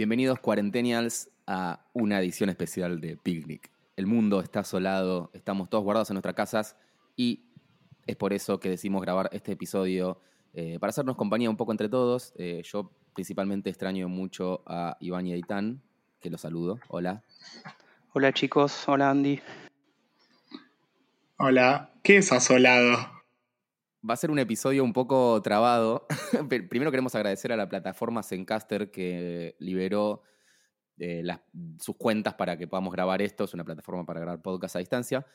Bienvenidos cuarentenials a una edición especial de Picnic. El mundo está asolado, estamos todos guardados en nuestras casas y es por eso que decidimos grabar este episodio eh, para hacernos compañía un poco entre todos. Eh, yo principalmente extraño mucho a Iván y a Itán, que los saludo. Hola. Hola chicos, hola Andy. Hola, ¿qué es asolado? Va a ser un episodio un poco trabado. Primero queremos agradecer a la plataforma Zencaster que liberó eh, sus cuentas para que podamos grabar esto. Es una plataforma para grabar podcast a distancia.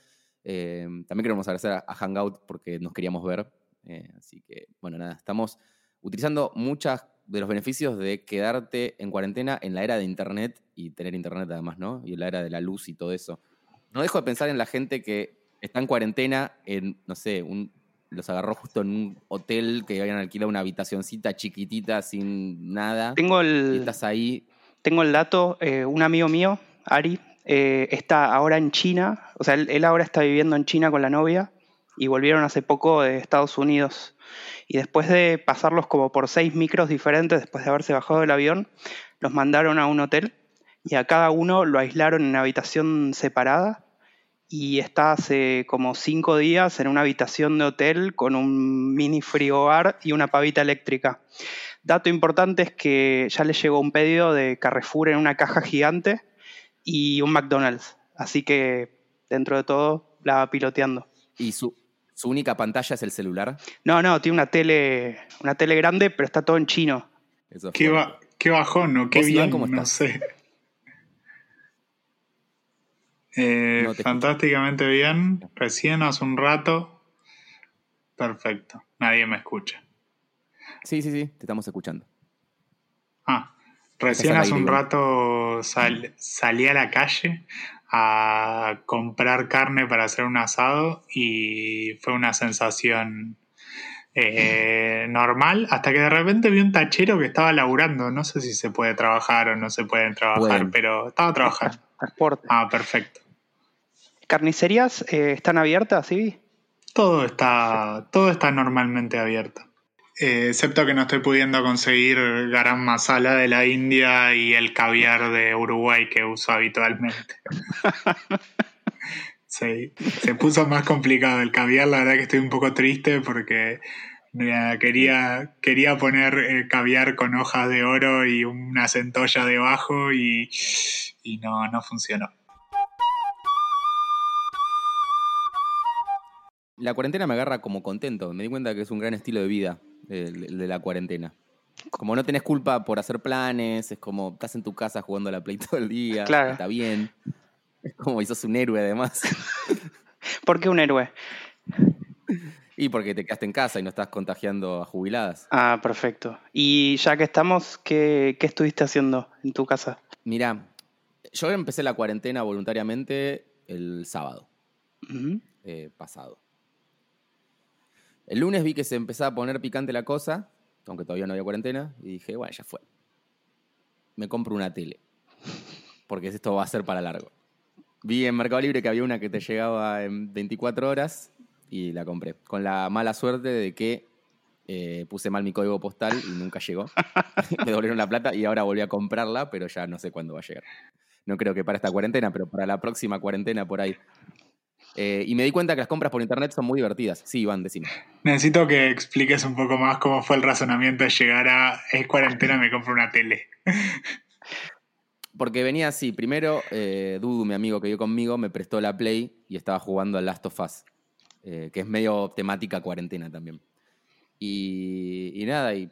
Eh, también queremos agradecer a, a Hangout porque nos queríamos ver. Eh, así que, bueno, nada, estamos utilizando muchos de los beneficios de quedarte en cuarentena en la era de Internet y tener Internet además, ¿no? Y en la era de la luz y todo eso. No dejo de pensar en la gente que está en cuarentena en, no sé, un, los agarró justo en un hotel que habían alquilado una habitacioncita chiquitita sin nada. Tengo Y el, estás ahí. tengo el dato, eh, un amigo mío, Ari, eh, está ahora en China, o sea, él, él ahora está viviendo en China con la novia y volvieron hace poco de Estados Unidos. Y después de pasarlos como por seis micros diferentes, después de haberse bajado del avión, los mandaron a un hotel y a cada uno lo aislaron en una habitación separada y está hace como cinco días en una habitación de hotel con un mini frigobar y una pavita eléctrica. Dato importante es que ya le llegó un pedido de Carrefour en una caja gigante y un McDonald's. Así que dentro de todo la va piloteando. Y su, su única pantalla es el celular. No, no, tiene una tele, una tele grande, pero está todo en chino. Eso Qué, fuerte. ba- qué bajón, ¿no? Qué ¿Vos, Iván, bien, cómo no estás? sé. Eh, No te escucho. fantásticamente bien. Recién hace un rato. Perfecto. Nadie me escucha. Sí, sí, sí, te estamos escuchando. Ah, recién hace un rato sal- salí a la calle a comprar carne para hacer un asado y fue una sensación eh, normal hasta que de repente vi un tachero que estaba laburando. No sé si se puede trabajar o no se puede trabajar, pero estaba trabajando. Transporte. Ah, perfecto. ¿Carnicerías eh, están abiertas, sí? Todo está, todo está normalmente abierto. Eh, excepto que no estoy pudiendo conseguir garam masala de la India y el caviar de Uruguay que uso habitualmente. Sí, se puso más complicado el caviar, la verdad que estoy un poco triste porque mira, quería, quería poner eh, caviar con hojas de oro y una centolla debajo y, y no, no funcionó. La cuarentena me agarra como contento. Me di cuenta que es un gran estilo de vida el, de la cuarentena. Como no tenés culpa por hacer planes, es como estás en tu casa jugando a la Play todo el día, Claro. está bien. Es como y sos un héroe además. ¿Por qué un héroe? y porque te quedaste en casa y no estás contagiando a jubiladas. Ah, perfecto. Y ya que estamos, ¿qué, qué estuviste haciendo en tu casa? Mirá, yo empecé la cuarentena voluntariamente el sábado eh, pasado. El lunes vi que se empezaba a poner picante la cosa, aunque todavía no había cuarentena, y dije, bueno, ya fue. Me compro una tele, porque esto va a ser para largo. Vi en Mercado Libre que había una que te llegaba en 24 horas y la compré. Con la mala suerte de que eh, puse mal mi código postal y nunca llegó. Me devolvieron la plata y ahora volví a comprarla, pero ya no sé cuándo va a llegar. No creo que para esta cuarentena, pero para la próxima cuarentena por ahí. Eh, y me di cuenta que las compras por internet son muy divertidas. Sí, Iván, decime. Necesito que expliques un poco más cómo fue el razonamiento de llegar a es cuarentena, me compro una tele. Porque venía así. Primero, eh, Dudu, mi amigo que vive conmigo, me prestó la Play y estaba jugando al Last of Us, eh, que es medio temática cuarentena también. Y, y nada, y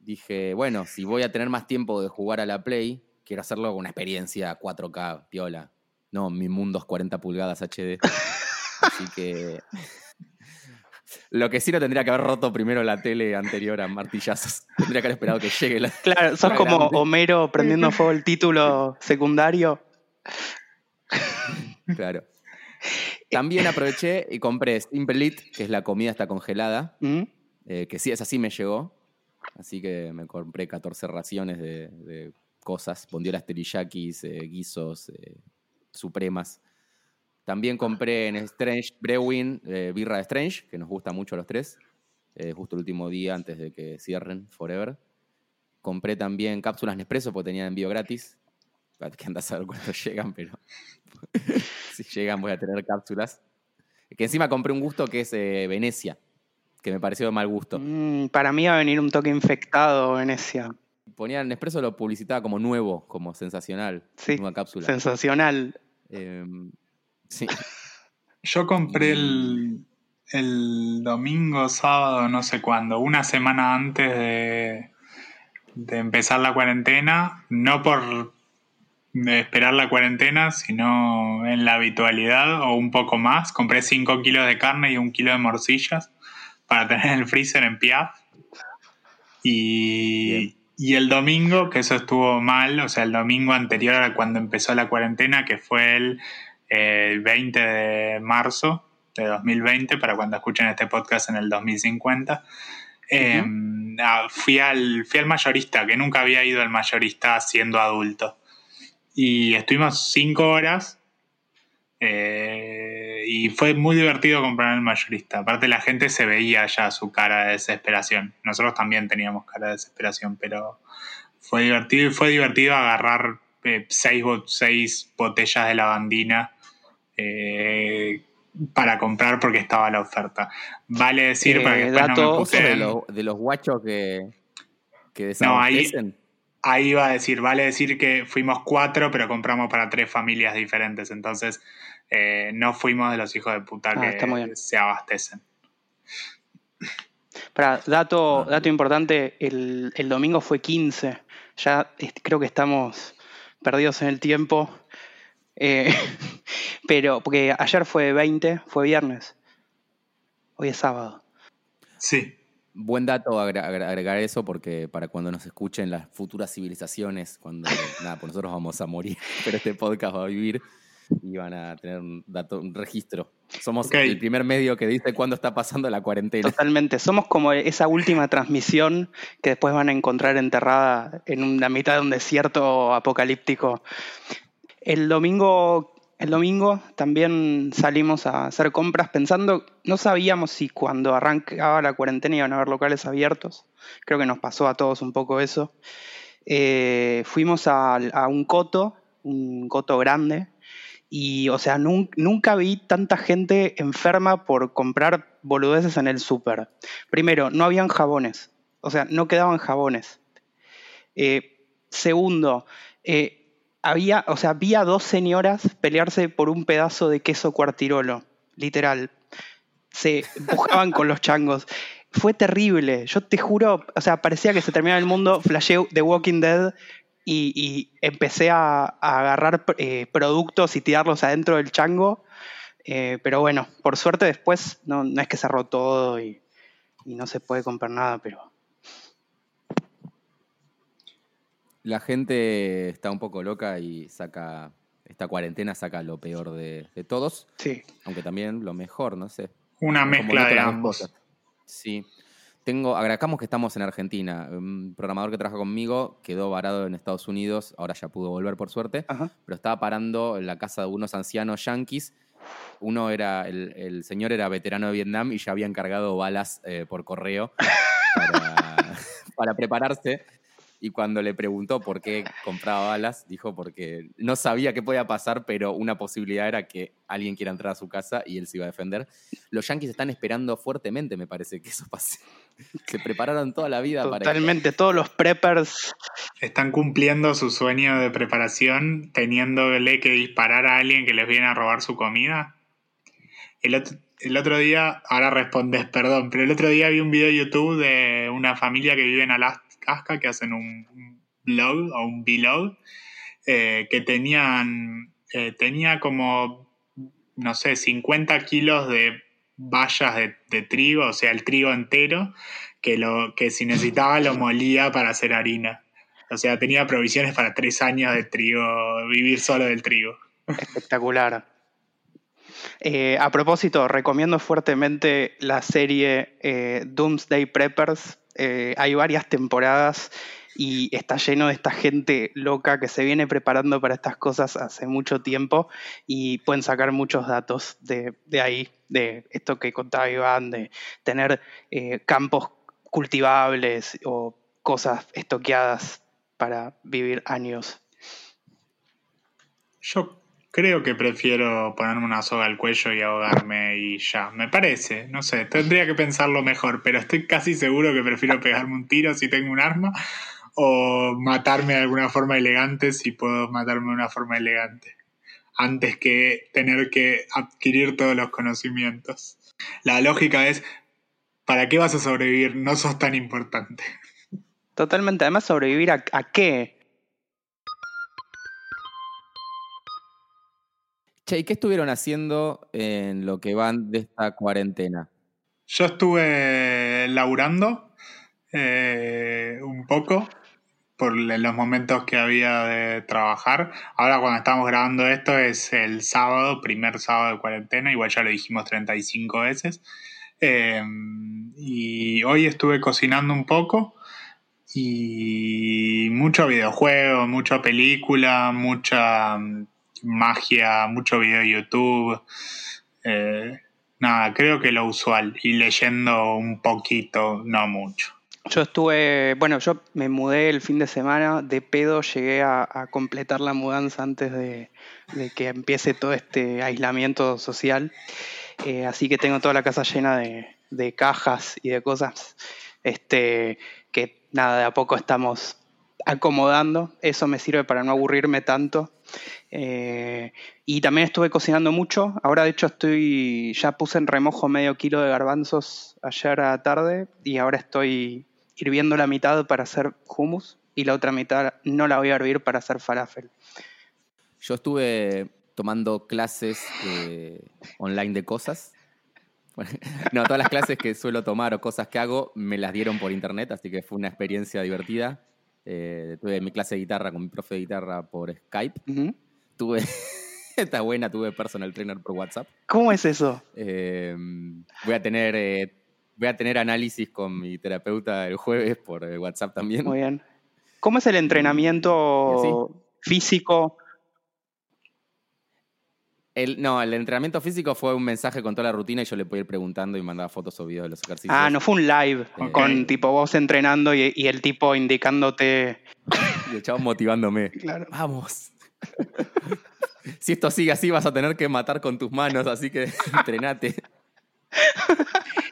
dije, bueno, si voy a tener más tiempo de jugar a la Play, quiero hacerlo con una experiencia 4K, piola. No, mi mundo es 40 pulgadas HD. Así que. Lo que sí no tendría que haber roto primero la tele anterior a martillazos. Tendría que haber esperado que llegue la. Claro, sos como. Homero prendiendo fuego el título secundario. Claro. También aproveché y compré Simple Eat, que es la comida está congelada, ¿Mm? eh, que sí, esa sí me llegó. Así que me compré 14 raciones de, de cosas, bondiolas teriyakis, eh, guisos, eh, supremas. También compré en Strange Brewing eh, birra de Strange, que nos gusta mucho a los tres. eh, justo el último día antes de que cierren Forever. compré también cápsulas Nespresso porque tenía envío gratis. Que andas a ver cuándo llegan, pero si llegan voy a tener cápsulas. Que encima compré un gusto que es eh, Venecia, que me pareció de mal gusto. Mm, para mí va a venir un toque infectado Venecia. Ponía Nespresso lo publicitaba como nuevo, como sensacional. Sí, nueva cápsula. sensacional. Em, sí. Yo compré el, el domingo, sábado, no sé cuándo, una semana antes de, de empezar la cuarentena, no por esperar la cuarentena, sino en la habitualidad o un poco más. Compré 5 kilos de carne y un kilo de morcillas para tener en el freezer en Piaf. Y, y el domingo, que eso estuvo mal, o sea, el domingo anterior a cuando empezó la cuarentena, que fue el 20 de marzo de 2020, para cuando escuchen este podcast en el 2050, em, ah, fui, al, fui al mayorista, que nunca había ido al mayorista siendo adulto. Y estuvimos cinco horas eh, y fue muy divertido comprar en el mayorista. Aparte la gente se veía ya su cara de desesperación. Nosotros también teníamos cara de desesperación, pero fue divertido y fue divertido agarrar eh, seis, seis botellas de lavandina eh, para comprar porque estaba la oferta. Vale decir, para que después no me puse... de, los, guachos que, que no, ahí, ahí iba a decir, vale decir que fuimos cuatro, pero compramos para tres familias diferentes. Entonces, eh, no fuimos de los hijos de puta ah, que se abastecen. Para, dato, ah. dato importante, el, el, domingo fue 15. Ya creo que estamos perdidos en el tiempo. Eh, pero, porque ayer fue 20, fue viernes. Hoy es sábado. Sí. Buen dato agregar eso porque para cuando nos escuchen las futuras civilizaciones, cuando nada, pues nosotros vamos a morir, pero este podcast va a vivir y van a tener un dato, un registro. Somos el primer medio que dice cuándo está pasando la cuarentena. Totalmente. Somos como esa última transmisión que después van a encontrar enterrada en una mitad de un desierto apocalíptico. El domingo el domingo también salimos a hacer compras pensando, no sabíamos si cuando arrancaba la cuarentena iban a haber locales abiertos. Creo que nos pasó a todos un poco eso. Eh, fuimos a, un coto, un coto grande, y o sea, nunca vi tanta gente enferma por comprar boludeces en el súper. Primero, no habían jabones, o sea, no quedaban jabones. Eh, segundo, eh, había, o sea, había dos señoras pelearse por un pedazo de queso cuartirolo, literal. Se empujaban con los changos. Fue terrible. Yo te juro, o sea, parecía que se terminaba el mundo. Flashé The Walking Dead y, empecé a, agarrar eh, productos y tirarlos adentro del chango. Eh, pero bueno, por suerte después no, no, es que cerró todo y, y no se puede comprar nada, pero La gente está un poco loca y saca, esta cuarentena saca lo peor de, todos. Sí. Aunque también lo mejor, no sé. Una mezcla de ambos. Sí. Tengo, agradecamos que estamos en Argentina. Un programador que trabaja conmigo quedó varado en Estados Unidos, ahora ya pudo volver por suerte, pero estaba parando en la casa de unos ancianos yanquis. Uno era, el, señor era veterano de Vietnam y ya había encargado balas eh, por correo para prepararse. Y cuando le preguntó por qué compraba balas, dijo porque no sabía qué podía pasar, pero una posibilidad era que alguien quiera entrar a su casa y él se iba a defender. Los yankees están esperando fuertemente, me parece, que eso pase. Se prepararon toda la vida para para Totalmente, todos los preppers. Están cumpliendo su sueño de preparación teniéndole que disparar a alguien que les viene a robar su comida. El otro, el otro día, ahora respondes, perdón, pero el otro día vi un video de YouTube de una familia que vive en Alaska que hacen un blog o un vlog, eh, que tenían, eh, tenía como, no sé, 50 kilos de vallas de, trigo, o sea, el trigo entero, que, lo, que si necesitaba lo molía para hacer harina. O sea, tenía provisiones para tres años de trigo, vivir solo del trigo. Espectacular. Eh, a propósito, recomiendo fuertemente la serie Doomsday Preppers eh, hay varias temporadas y está lleno de esta gente loca que se viene preparando para estas cosas hace mucho tiempo y pueden sacar muchos datos de, ahí, de esto que contaba Iván, de tener eh, campos cultivables o cosas estoqueadas para vivir años. Yo creo que prefiero ponerme una soga al cuello y ahogarme y ya. Me parece, no sé, tendría que pensarlo mejor, pero estoy casi seguro que prefiero pegarme un tiro si tengo un arma o matarme de alguna forma elegante si puedo matarme de una forma elegante, antes que tener que adquirir todos los conocimientos. La lógica es, ¿para qué vas a sobrevivir? No sos tan importante. Totalmente, además sobrevivir a, a qué? Che, ¿y qué estuvieron haciendo en lo que van de esta cuarentena? Yo estuve laburando eh, un poco por los momentos que había de trabajar. Ahora cuando estamos grabando esto es el sábado, primer sábado de cuarentena, igual ya lo dijimos 35 veces. Eh, y hoy estuve cocinando un poco y mucho videojuego, mucha película, mucha magia, mucho video de YouTube. Eh, nada, creo que lo usual. Y leyendo un poquito, no mucho. Yo estuve, bueno, yo me mudé el fin de semana, de pedo llegué a, completar la mudanza antes de, que empiece todo este aislamiento social. Eh, así que tengo toda la casa llena de, cajas y de cosas este, que nada, de a poco estamos acomodando. Eso me sirve para no aburrirme tanto eh, y también estuve cocinando mucho. Ahora, de hecho, estoy ya puse en remojo medio kilo de garbanzos ayer a tarde y ahora estoy hirviendo la mitad para hacer hummus y la otra mitad no la voy a hervir para hacer falafel. Yo estuve tomando clases eh, online de cosas. no, todas las clases que suelo tomar o cosas que hago me las dieron por internet, así que fue una experiencia divertida. Eh, tuve mi clase de guitarra con mi profe de guitarra por Skype. Tuve, está buena, tuve personal trainer por WhatsApp. ¿Cómo es eso? Em, voy a tener eh, voy a tener análisis con mi terapeuta el jueves por eh, WhatsApp también. Muy bien. ¿Cómo es el entrenamiento físico? no, el entrenamiento físico fue un mensaje con toda la rutina y yo le podía ir preguntando y mandaba fotos o videos de los ejercicios. Ah, no fue un live con tipo vos entrenando y, el tipo indicándote. y el chavo motivándome. Claro. Vamos. si esto sigue así, vas a tener que matar con tus manos, así que entrenate.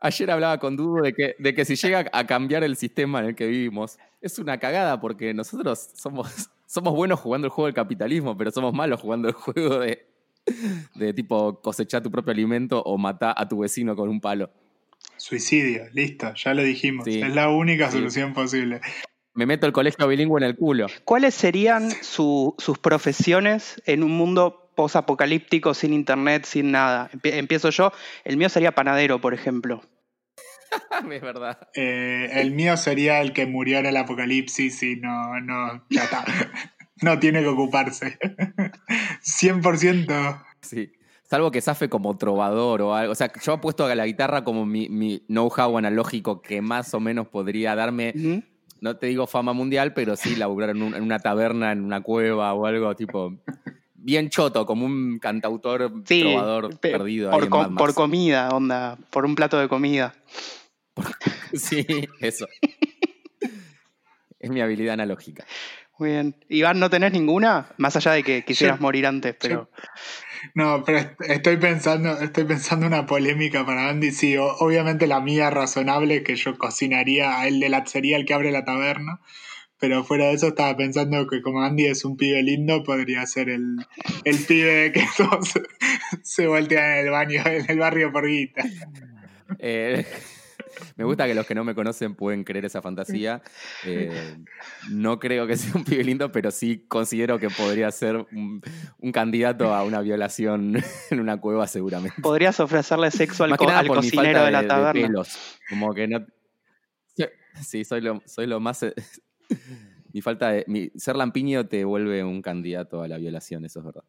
Ayer hablaba con Dudo de que, de que si llega a cambiar el sistema en el que vivimos, es una cagada porque nosotros somos somos buenos jugando el juego del capitalismo, pero somos malos jugando el juego de, de tipo cosechar tu propio alimento o matar a tu vecino con un palo. Suicidio, listo, ya lo dijimos. Es la única solución posible. Me meto el colegio bilingüe en el culo. ¿Cuáles serían sus profesiones en un mundo posapocalíptico, sin internet, sin nada? Empiezo yo. El mío sería panadero, por ejemplo. es verdad. Eh, el mío sería el que murió en el apocalipsis y no, no, ya está. no tiene que ocuparse. 100%. Sí. Salvo que zafe como trovador o algo. O sea, yo apuesto a la guitarra como mi, know-how analógico que más o menos podría darme. No te digo fama mundial, pero sí laburar en, una taberna, en una cueva o algo tipo bien choto, como un cantautor trovador perdido. Por, por comida, onda, por un plato de comida. sí, eso. es mi habilidad analógica. Muy bien. Iván, ¿no tenés ninguna? Más allá de que quisieras morir antes, pero. no, pero estoy pensando, estoy pensando una polémica para Andy. Sí, obviamente la mía razonable que yo cocinaría a él de la sería el que abre la taberna. Pero fuera de eso estaba pensando que como Andy es un pibe lindo, podría ser el, el pibe que todos se voltean en el baño, en el barrio por guita. Eh, me gusta que los que no me conocen pueden creer esa fantasía. Eh, no creo que sea un pibe lindo, pero sí considero que podría ser un, candidato a una violación en una cueva seguramente. Podrías ofrecerle sexo al, cocinero de, la taberna. Como que no... Sí, soy lo, soy lo más... mi falta de... Ser lampiño te vuelve un candidato a la violación, eso es verdad.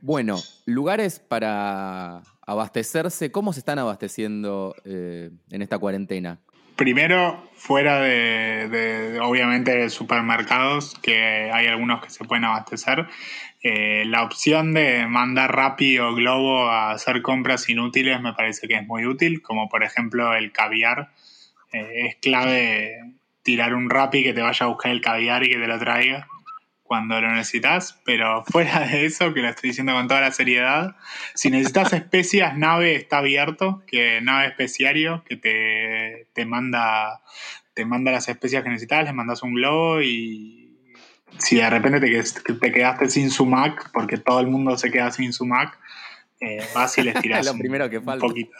Bueno, lugares para abastecerse. ¿Cómo se están abasteciendo eh, en esta cuarentena? primero, fuera de, obviamente, supermercados, que hay algunos que se pueden abastecer, eh, la opción de mandar Rappi o Globo a hacer compras inútiles me parece que es muy útil, como por ejemplo el caviar. Eh, es clave tirar un Rappi que te vaya a buscar el caviar y que te lo traiga cuando lo necesitas, pero fuera de eso, que lo estoy diciendo con toda la seriedad, si necesitas especias, Nave está abierto, que Nave Especiario, que te, te manda te manda las especias que necesitas, le mandas un globo y si de repente te, te quedaste sin su Mac, porque todo el mundo se queda sin su Mac, eh, vas y les tiras lo primero que falta. poquito.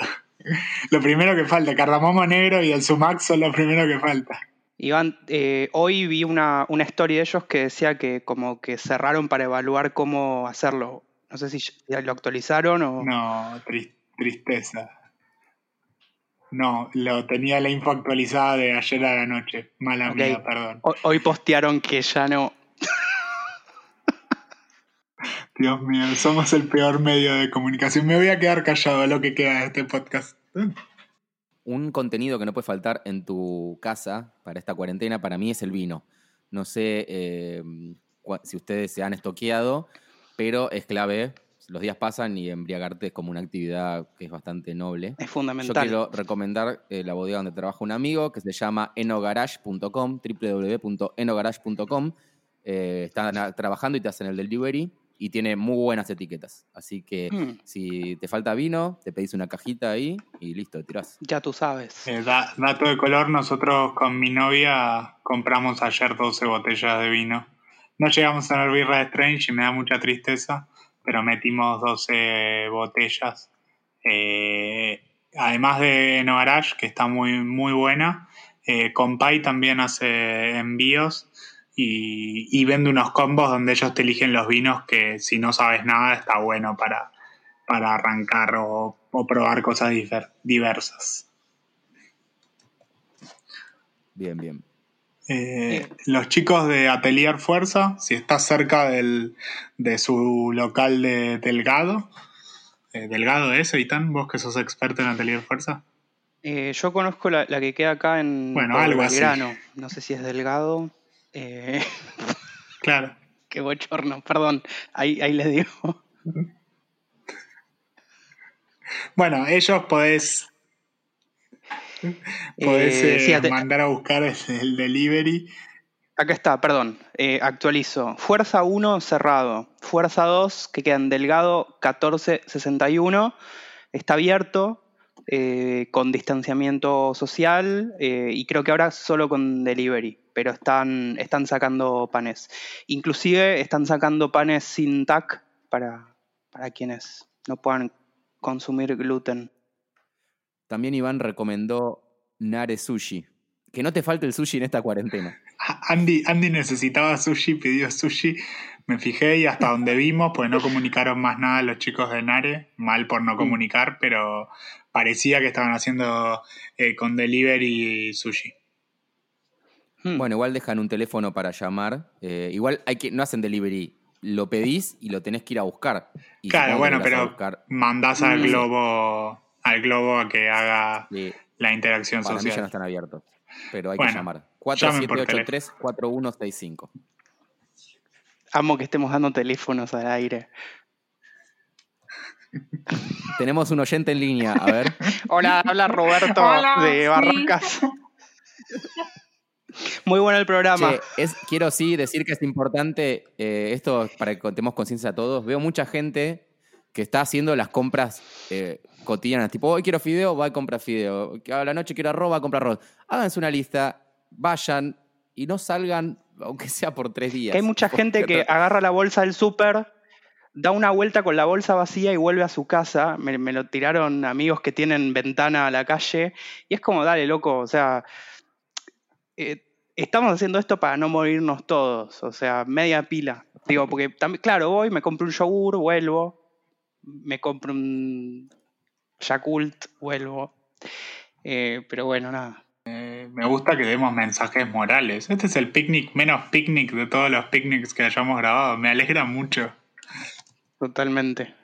Lo primero que falta, cardamomo negro y el Sumac son lo primero que falta. Iván, eh, hoy vi una, una story de ellos que decía que como que cerraron para evaluar cómo hacerlo. No sé si ya lo actualizaron o... No, tristeza. No, lo tenía la info actualizada de ayer a la noche. Mala mía, perdón. Hoy postearon que ya no. Dios mío, somos el peor medio de comunicación. Me voy a quedar callado a lo que queda de este podcast un contenido que no puede faltar en tu casa para esta cuarentena, para mí es el vino. No sé eh, si ustedes se han estoqueado, pero es clave. Los días pasan y embriagarte es como una actividad que es bastante noble. Es fundamental. Yo quiero recomendar eh, la bodega donde trabaja un amigo que se llama enogarage.com, www.enogarage.com. Eh, están trabajando y te hacen el delivery y tiene muy buenas etiquetas. Así que hmm. si te falta vino, te pedís una cajita ahí y listo, te tirás. Ya tú sabes. Eh, dato de color, nosotros con mi novia compramos ayer 12 botellas de vino. No llegamos a tener birra de Strange y me da mucha tristeza, pero metimos 12 botellas. Eh, además de Novarage, que está muy, muy buena, eh, Compay también hace envíos y, vende unos combos donde ellos te eligen los vinos que si no sabes nada está bueno para, para arrancar o, probar cosas diversas. Bien, bien. Eh, los chicos de Atelier Fuerza, si estás cerca del, de su local de Delgado, eh, ¿Delgado es, Eitan? ¿Vos que sos experto en Atelier Fuerza? Eh, yo conozco la, que queda acá en bueno, algo No sé si es Delgado. Eh, claro. Qué bochorno, perdón, ahí, ahí les digo. Bueno, ellos podés, podés eh, eh, mandar a buscar el, delivery. Acá está, perdón, actualizo. Fuerza 1 cerrado, Fuerza 2 que queda en Delgado 1461, está abierto, con distanciamiento social y creo que ahora solo con delivery pero están, están sacando panes. Inclusive están sacando panes sin TAC para, para quienes no puedan consumir gluten. También Iván recomendó Nare Sushi. Que no te falte el sushi en esta cuarentena. Andy, Andy necesitaba sushi, pidió sushi. Me fijé y hasta donde vimos, pues no comunicaron más nada los chicos de Nare. Mal por no mm. comunicar, pero parecía que estaban haciendo eh, con delivery sushi. Hmm. Bueno, igual dejan un teléfono para llamar. Eh, igual hay que, no hacen delivery. Lo pedís y lo tenés que ir a buscar. claro, bueno, pero mandás al mm. globo, al globo a que haga la interacción para social. Mí ya no están abiertos. Pero hay que llamar. 4783-4165. Amo que estemos dando teléfonos al aire. Tenemos un oyente en línea, a ver. Hola, habla Roberto de Barracas. Muy bueno el programa. es, quiero sí decir que es importante, eh, esto para que contemos conciencia a todos. Veo mucha gente que está haciendo las compras eh, cotidianas. Tipo, hoy quiero fideo, va a comprar fideo. A la noche quiero arroz, va a comprar arroz. Háganse una lista, vayan y no salgan, aunque sea por tres días. hay mucha gente que agarra la bolsa del súper, da una vuelta con la bolsa vacía y vuelve a su casa. Me, me, lo tiraron amigos que tienen ventana a la calle. Y es como, dale, loco, o sea, eh, estamos haciendo esto para no morirnos todos, o sea, media pila. Digo, porque también, claro, voy, me compro un yogur, vuelvo, me compro un Yakult, vuelvo. Eh, pero bueno, nada. Eh, me gusta que demos mensajes morales. Este es el picnic menos picnic de todos los picnics que hayamos grabado. Me alegra mucho. Totalmente.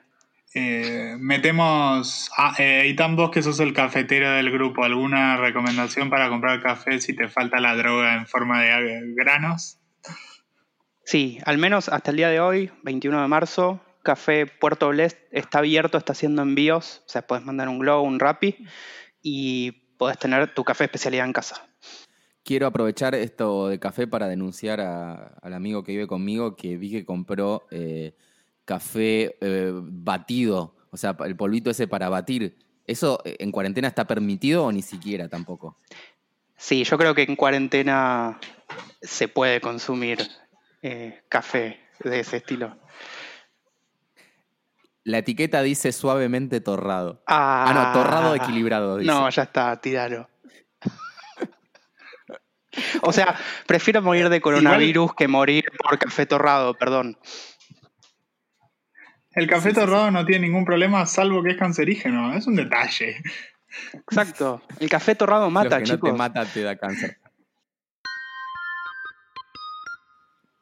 Eh, metemos. Ah, eh, vos que sos el cafetero del grupo, ¿alguna recomendación para comprar café si te falta la droga en forma de granos? Sí, al menos hasta el día de hoy, 21 de marzo, Café Puerto Blest está abierto, está haciendo envíos. O sea, puedes mandar un glow, un Rappi y puedes tener tu café especialidad en casa. Quiero aprovechar esto de café para denunciar al amigo que vive conmigo que vi que compró eh, café eh, batido, o sea, el polvito ese para batir. ¿Eso eh, en cuarentena está permitido o ni siquiera tampoco? Sí, yo creo que en cuarentena se puede consumir café de ese estilo. La etiqueta dice suavemente torrado. Ah, no, torrado equilibrado. Dice. No, ya está, tíralo. O sea, prefiero morir de coronavirus que morir por café torrado, perdón. El café torrado no tiene ningún problema, salvo que es cancerígeno. Es un detalle. Exacto. El café torrado mata, Lo que no te mata te da cáncer.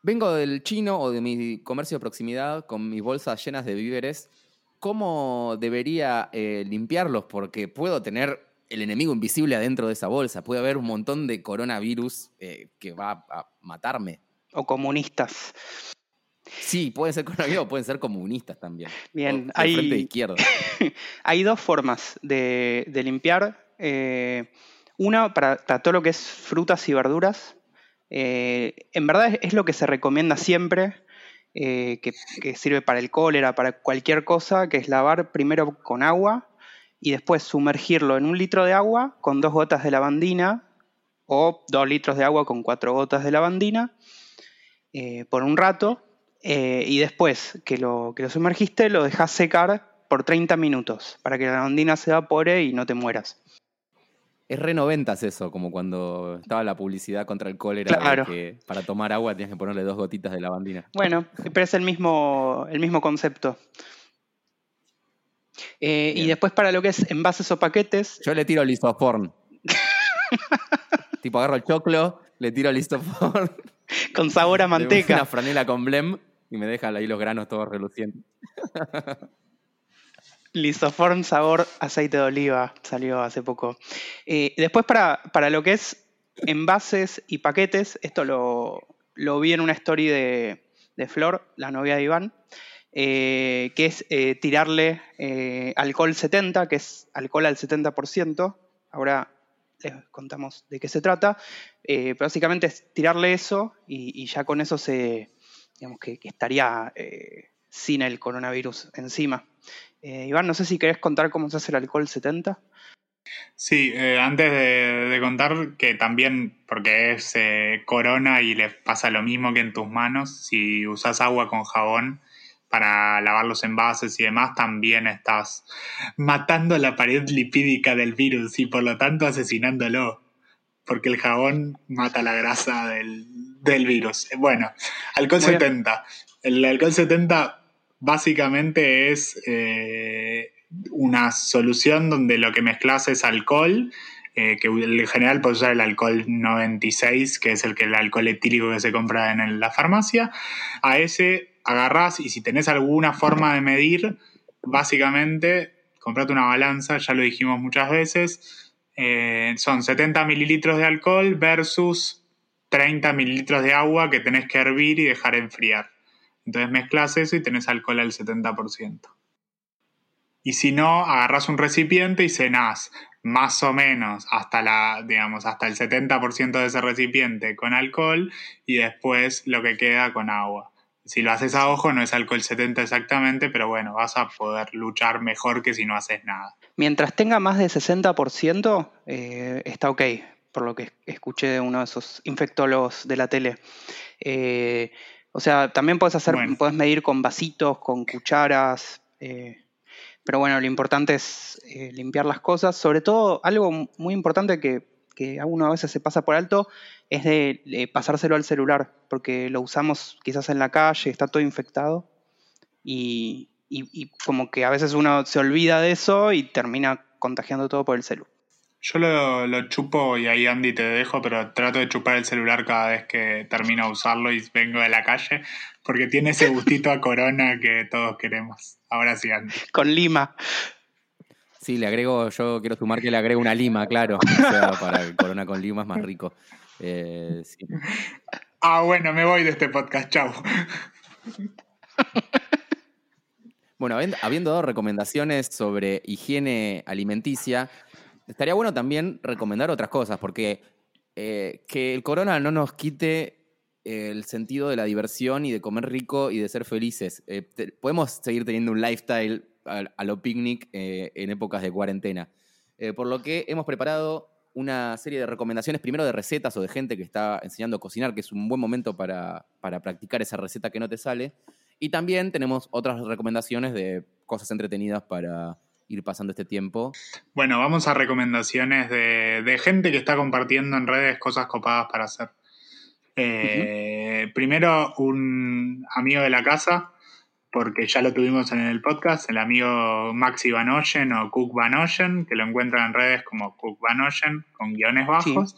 Vengo del chino o de mi comercio de proximidad con mis bolsas llenas de víveres. ¿Cómo debería eh, limpiarlos? Porque puedo tener el enemigo invisible adentro de esa bolsa. Puede haber un montón de coronavirus eh, que va a matarme. O comunistas. Sí, pueden ser coronavirus o pueden ser comunistas también. Bien, hay, frente de izquierda. hay dos formas de, limpiar. Eh, una para, todo lo que es frutas y verduras. Eh, en verdad es, lo que se recomienda siempre, que, que, sirve para el cólera, para cualquier cosa, que es lavar primero con agua y después sumergirlo en un litro de agua con dos gotas de lavandina o dos litros de agua con cuatro gotas de lavandina eh, por un rato eh, y después que lo, que lo sumergiste lo dejas secar por 30 minutos para que la lavandina se evapore y no te mueras. Es re noventas eso, como cuando estaba la publicidad contra el cólera, que para tomar agua tienes que ponerle dos gotitas de lavandina. Bueno, pero es el mismo, el mismo concepto. Eh, y después para lo que es envases o paquetes. Yo le tiro lisoform. tipo agarro el choclo, le tiro lisoform. Con sabor a manteca. Una franela con blem y me deja ahí los granos todos relucientes. Lisoform sabor aceite de oliva salió hace poco. Eh, después para, para, lo que es envases y paquetes, esto lo, lo vi en una story de, de Flor, la novia de Iván. Eh, que es eh, tirarle alcohol 70, que es alcohol al 70%. Ahora les contamos de qué se trata. básicamente es tirarle eso y, ya con eso se, digamos que, estaría sin el coronavirus encima. Iván, no sé si querés contar cómo se hace el alcohol 70. Sí, antes de, contar que también, porque es corona y le pasa lo mismo que en tus manos, si usas agua con jabón, para lavar los envases y demás, también estás matando la pared lipídica del virus y por lo tanto asesinándolo. Porque el jabón mata la grasa del, virus. Bueno, alcohol 70. El alcohol 70 básicamente es eh, una solución donde lo que mezclas es alcohol, eh, que en general puedes usar el alcohol 96, que es el, que, el alcohol etílico que se compra en la farmacia. A ese agarrás y si tenés alguna forma de medir, básicamente, comprate una balanza, ya lo dijimos muchas veces, eh, son 70 mililitros de alcohol versus 30 mililitros de agua que tenés que hervir y dejar enfriar. Entonces mezclas eso y tenés alcohol al 70%. Y si no, agarras un recipiente y cenás más o menos hasta la, digamos, hasta el 70% de ese recipiente con alcohol y después lo que queda con agua. Si lo haces a ojo, no es alcohol 70 exactamente, pero bueno, vas a poder luchar mejor que si no haces nada. Mientras tenga más de 60%, eh, está ok, por lo que escuché de uno de esos infectólogos de la tele. Eh, o sea, también puedes hacer, puedes medir con vasitos, con cucharas. Eh, pero bueno, lo importante es limpiar las cosas. Sobre todo, algo muy importante que, que a uno a veces se pasa por alto es de pasárselo al celular, porque lo usamos quizás en la calle, está todo infectado y, como que a veces uno se olvida de eso y termina contagiando todo por el celular. Yo lo, lo, chupo y ahí Andy te dejo, pero trato de chupar el celular cada vez que termino de usarlo y vengo de la calle, porque tiene ese gustito a corona que todos queremos. Ahora sí, Andy. Con lima. Sí, le agrego, yo quiero sumar que le agrego una lima, claro. O sea, para el corona con lima es más rico. Eh, sí. Ah, bueno, me voy de este podcast, chau. Bueno, habiendo dado recomendaciones sobre higiene alimenticia, estaría bueno también recomendar otras cosas, porque eh, que el corona no nos quite el sentido de la diversión y de comer rico y de ser felices. Eh, podemos seguir teniendo un lifestyle a, lo picnic eh, en épocas de cuarentena. por lo que hemos preparado una serie de recomendaciones, primero de recetas o de gente que está enseñando a cocinar, que es un buen momento para, para practicar esa receta que no te sale. Y también tenemos otras recomendaciones de cosas entretenidas para ir pasando este tiempo. Bueno, vamos a recomendaciones de, gente que está compartiendo en redes cosas copadas para hacer. Eh, primero, un amigo de la casa, porque ya lo tuvimos en el podcast, el amigo Maxi Van Oyen o Cook Van Oyen, que lo encuentran en redes como Cook Van Oyen, con guiones bajos.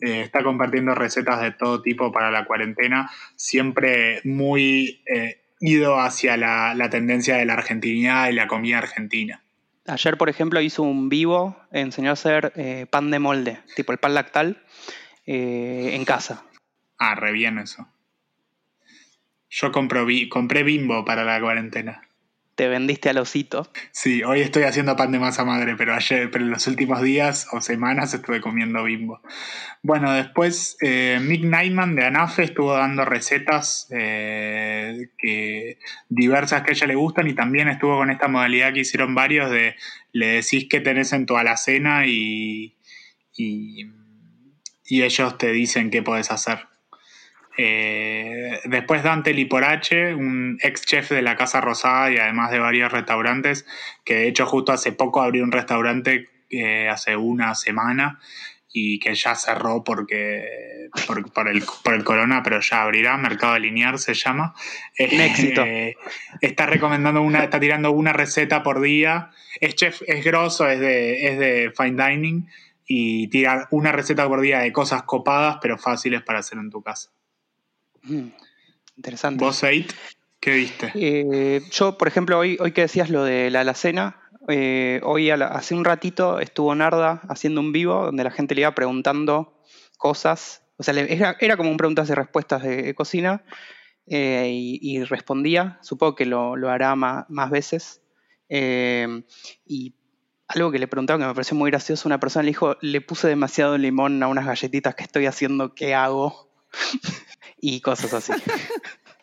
Eh, está compartiendo recetas de todo tipo para la cuarentena, siempre muy eh, ido hacia la, tendencia de la argentinidad y la comida argentina. Ayer, por ejemplo, hizo un vivo, enseñó a hacer eh, pan de molde, tipo el pan lactal, eh, en casa. Ah, re bien eso. Yo compré bimbo para la cuarentena te vendiste al osito. Sí, hoy estoy haciendo pan de masa madre, pero ayer, pero en los últimos días o semanas estuve comiendo bimbo. Bueno, después eh, Mick Nightman de Anafe estuvo dando recetas eh, que, diversas que a ella le gustan y también estuvo con esta modalidad que hicieron varios de le decís qué tenés en tu alacena y, y, y ellos te dicen qué podés hacer. Eh, después Dante Liporache, un ex chef de la Casa Rosada y además de varios restaurantes, que de hecho justo hace poco abrió un restaurante eh, hace una semana y que ya cerró porque por, el, por el corona, pero ya abrirá, Mercado Linear se llama. Un éxito. Eh, está recomendando una, está tirando una receta por día. Es chef, es grosso, es de, es de fine dining y tira una receta por día de cosas copadas pero fáciles para hacer en tu casa. Mm, interesante. ¿Vos, Aid, qué viste? Eh, yo, por ejemplo, hoy, hoy que decías lo de la alacena, eh, hoy hace un ratito estuvo Narda haciendo un vivo donde la gente le iba preguntando cosas. O sea, era, como un preguntas y respuestas de, cocina eh, y, respondía. Supongo que lo, hará más, veces. y algo que le preguntaron que me pareció muy gracioso, una persona le dijo, le puse demasiado limón a unas galletitas que estoy haciendo, ¿qué hago? Y cosas así.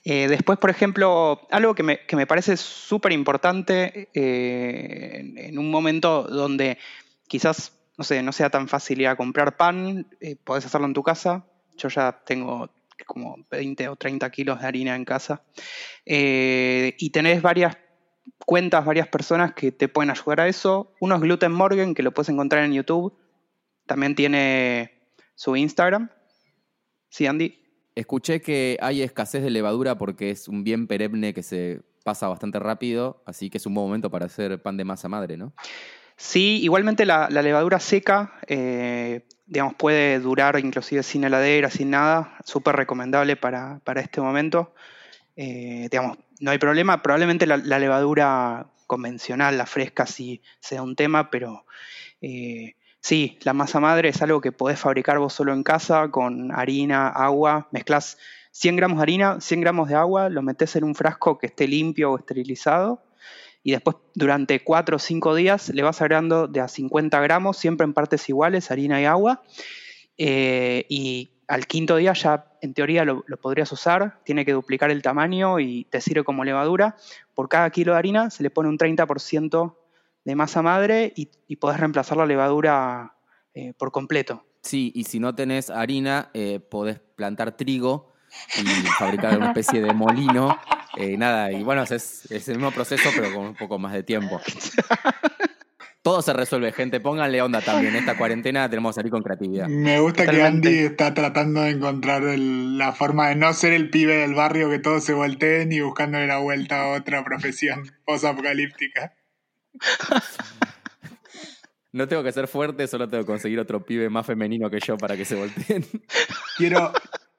Eh, después, por ejemplo, algo que me, que me parece súper importante eh, en, un momento donde quizás, no sé, no sea tan fácil ir a comprar pan, eh, podés hacerlo en tu casa. Yo ya tengo como 20 o 30 kilos de harina en casa. y tenés varias cuentas, varias personas que te pueden ayudar a eso. Uno es Gluten Morgan, que lo puedes encontrar en YouTube. También tiene su Instagram. ¿Sí, Andy? Escuché que hay escasez de levadura porque es un bien perenne que se pasa bastante rápido, así que es un buen momento para hacer pan de masa madre, ¿no? Sí, igualmente la, levadura seca, eh, digamos, puede durar inclusive sin heladera, sin nada, súper recomendable para, este momento. Eh, digamos, no hay problema, probablemente la, levadura convencional, la fresca, sí sea un tema, pero eh, Sí, la masa madre es algo que podés fabricar vos solo en casa con harina, agua, mezclas 100 gramos de harina, 100 gramos de agua, lo metes en un frasco que esté limpio o esterilizado y después durante 4 o 5 días le vas agregando de a 50 gramos, siempre en partes iguales, harina y agua. Eh, y al quinto día ya en teoría lo, lo, podrías usar, tiene que duplicar el tamaño y te sirve como levadura. Por cada kilo de harina se le pone un 30% de masa madre y, y podés reemplazar la levadura eh, por completo. Sí, y si no tenés harina, eh, podés plantar trigo y fabricar una especie de molino. Eh, nada, y bueno, es, es, el mismo proceso, pero con un poco más de tiempo. Todo se resuelve, gente. Pónganle onda también. Esta cuarentena tenemos que salir con creatividad. Me gusta que Andy está tratando de encontrar la forma de no ser el pibe del barrio que todos se volteen y buscándole la vuelta a otra profesión post-apocalíptica. No tengo que ser fuerte, solo tengo que conseguir otro pibe más femenino que yo para que se volteen. Quiero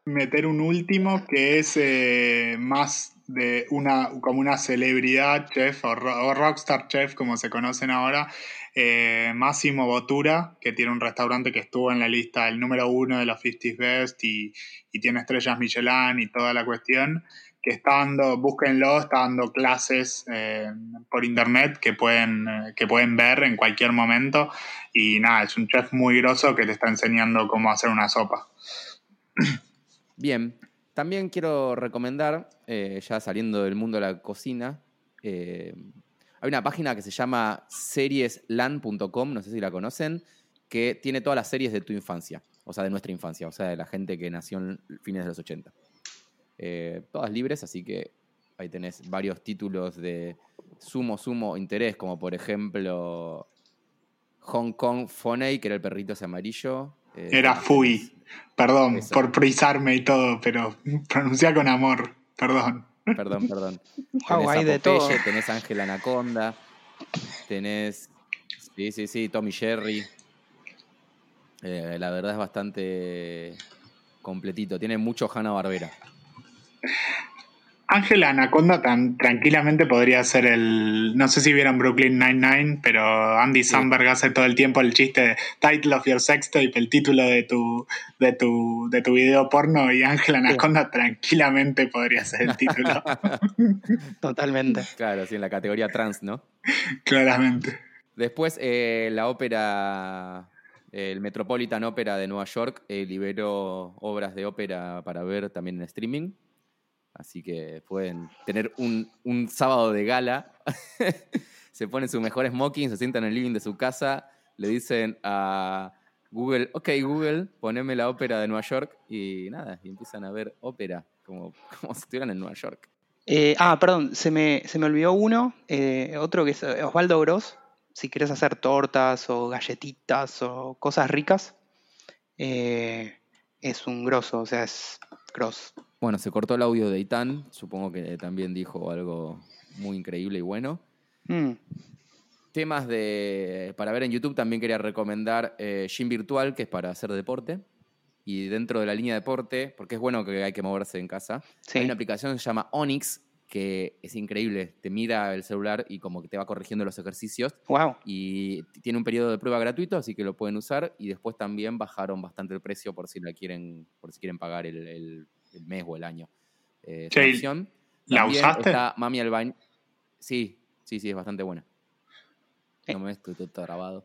meter un último que es eh, más de una, como una celebridad chef o, rockstar chef, como se conocen ahora, eh, Máximo Botura, que tiene un restaurante que estuvo en la lista el número uno de los 50 Best y, y tiene estrellas Michelin y toda la cuestión que está dando, búsquenlo, está dando clases eh, por internet que pueden, eh, que pueden ver en cualquier momento. Y nada, es un chef muy grosso que te está enseñando cómo hacer una sopa. Bien, también quiero recomendar, eh, ya saliendo del mundo de la cocina, hay una página que se llama serieslan.com, no sé si la conocen, que tiene todas las series de tu infancia, o sea, de nuestra infancia, o sea, de la gente que nació en fines de los 80. Eh, todas libres, así que ahí tenés varios títulos de sumo, sumo interés, como por ejemplo Hong Kong Foney, que era el perrito ese amarillo. Eh, era Fui, perdón por prisarme y todo, pero pronuncia con amor, perdón. Perdón, perdón. Tenés de todo. tenés Ángel Anaconda, tenés, sí, sí, sí, Tommy Jerry. Eh, la verdad es bastante completito, tiene mucho Hanna Barbera. Ángela Anaconda tan tranquilamente podría ser el. No sé si vieron Brooklyn Nine-Nine, pero Andy Samberg hace todo el tiempo el chiste de Title of Your Sex Tape, el título de tu, de tu, de tu video porno, y Ángela Anaconda tranquilamente podría ser el título. Totalmente. Claro, sí, en la categoría trans, ¿no? Claramente. Después, eh, la ópera el Metropolitan Opera de Nueva York eh, liberó obras de ópera para ver también en streaming. Así que pueden tener un, sábado de gala. se ponen sus mejores smoking, se sientan en el living de su casa, le dicen a Google, ok Google, poneme la ópera de Nueva York y nada, y empiezan a ver ópera como, como si estuvieran en Nueva York. Eh, ah, perdón, se me, se me olvidó uno, eh, otro que es Osvaldo Gross, si quieres hacer tortas o galletitas o cosas ricas, eh, es un grosso, o sea, es gross. Bueno, se cortó el audio de Itán, supongo que también dijo algo muy increíble y bueno. Mm. Temas de para ver en YouTube también quería recomendar eh, Gym Virtual, que es para hacer deporte. Y dentro de la línea de deporte, porque es bueno que hay que moverse en casa, hay una aplicación que se llama Onyx, que es increíble. Te mira el celular y como que te va corrigiendo los ejercicios. Wow. Y tiene un periodo de prueba gratuito, así que lo pueden usar. Y después también bajaron bastante el precio por si la quieren, por si quieren pagar el, mes o el año. Eh, ¿La usaste? Está Mami Albañil. Sí, sí, sí, es bastante buena. No me estoy todo grabado.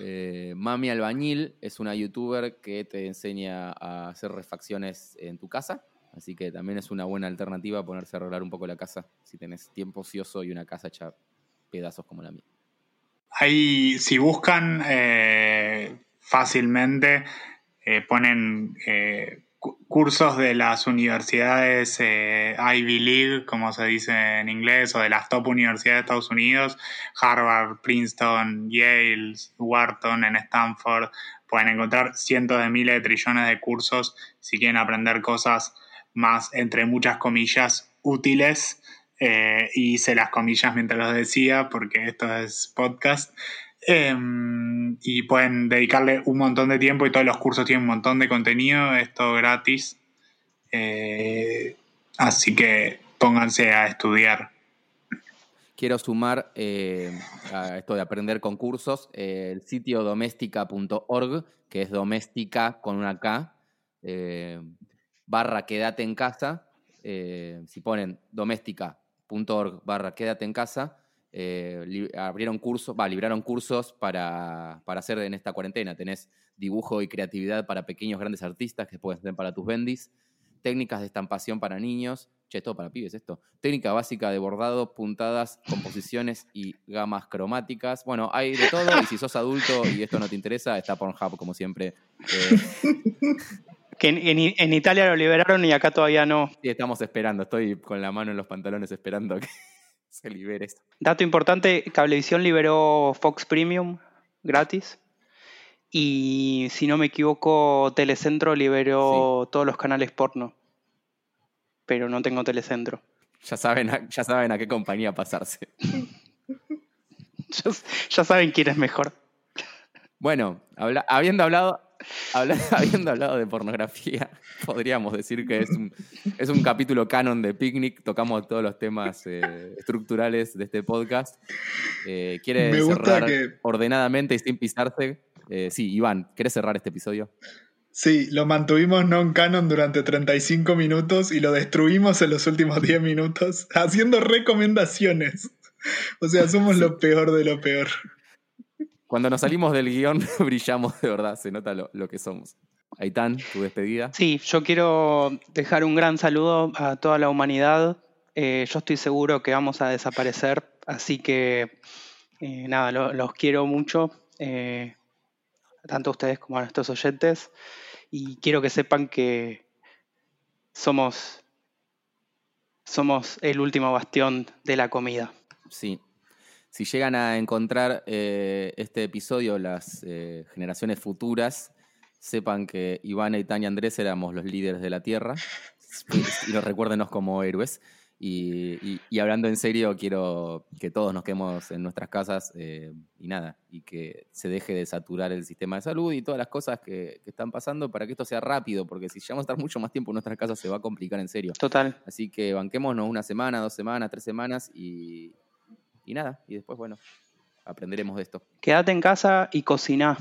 Eh, Mami Albañil es una youtuber que te enseña a hacer refacciones en tu casa Así que también es una buena alternativa ponerse a arreglar un poco la casa si tenés tiempo ocioso y una casa hecha pedazos como la mía. Ahí, si buscan eh, fácilmente, eh, ponen eh, cursos de las universidades Ivy League, como se dice en inglés, o de las top universidades de Estados Unidos, Harvard, Princeton, Yale, Wharton, en Stanford. Pueden encontrar cientos de miles de trillones de cursos si quieren aprender cosas más, entre muchas comillas, útiles. Eh, hice las comillas mientras los decía, porque esto es podcast. Em, y pueden dedicarle un montón de tiempo y todos los cursos tienen un montón de contenido, esto gratis. Eh, así que pónganse a estudiar. Quiero sumar eh, a esto de aprender con cursos el sitio doméstica.org, que es doméstica con una K barra quédate en casa, eh, si ponen doméstica.org barra quédate en casa, eh, abrieron cursos, va, libraron cursos para, hacer en esta cuarentena. Tenés dibujo y creatividad para pequeños, grandes artistas que pueden ser para tus bendis, técnicas de estampación para niños, che, todo para pibes esto, técnica básica de bordado, puntadas, composiciones y gamas cromáticas. Bueno, hay de todo y si sos adulto y esto no te interesa, está Pornhub como siempre. Eh, que en, Italia lo liberaron y acá todavía no. Sí, estamos esperando. Estoy con la mano en los pantalones esperando que se libere esto. Dato importante, Cablevisión liberó Fox Premium gratis. Y si no me equivoco, Telecentro liberó todos los canales porno. Pero no tengo Telecentro. Ya saben a, ya saben a qué compañía pasarse. ya saben quién es mejor. Bueno, habiendo hablado, habiendo hablado de pornografía, podríamos decir que es un, es un capítulo canon de Picnic. Tocamos todos los temas eh, estructurales de este podcast. Eh, ¿Quiere cerrar ordenadamente y sin pisarse? Eh, sí, Iván, ¿querés cerrar este episodio? Sí, lo mantuvimos non-canon durante 35 minutos y lo destruimos en los últimos 10 minutos, haciendo recomendaciones. O sea, somos lo peor de lo peor. Cuando nos salimos del guion, brillamos de verdad, se nota lo, que somos. Aitán, tu despedida. Sí, yo quiero dejar un gran saludo a toda la humanidad. Eh, yo estoy seguro que vamos a desaparecer, así que eh, nada, los quiero mucho, eh, tanto a ustedes como a nuestros oyentes, y quiero que sepan que somos, somos el último bastión de la comida. Sí, si llegan a encontrar eh, este episodio las eh, generaciones futuras, sepan que Iván, y y Andrés éramos los líderes de la Tierra y los recuérdenos como héroes. Y, hablando en serio, quiero que todos nos quedemos en nuestras casas eh, y nada, y que se deje de saturar el sistema de salud y todas las cosas que, que, están pasando para que esto sea rápido, porque si llegamos a estar mucho más tiempo en nuestras casas se va a complicar en serio. Total. Así que banquémonos una semana, dos semanas, tres semanas y, y nada, y después, bueno, aprenderemos de esto. Quédate en casa y cocina.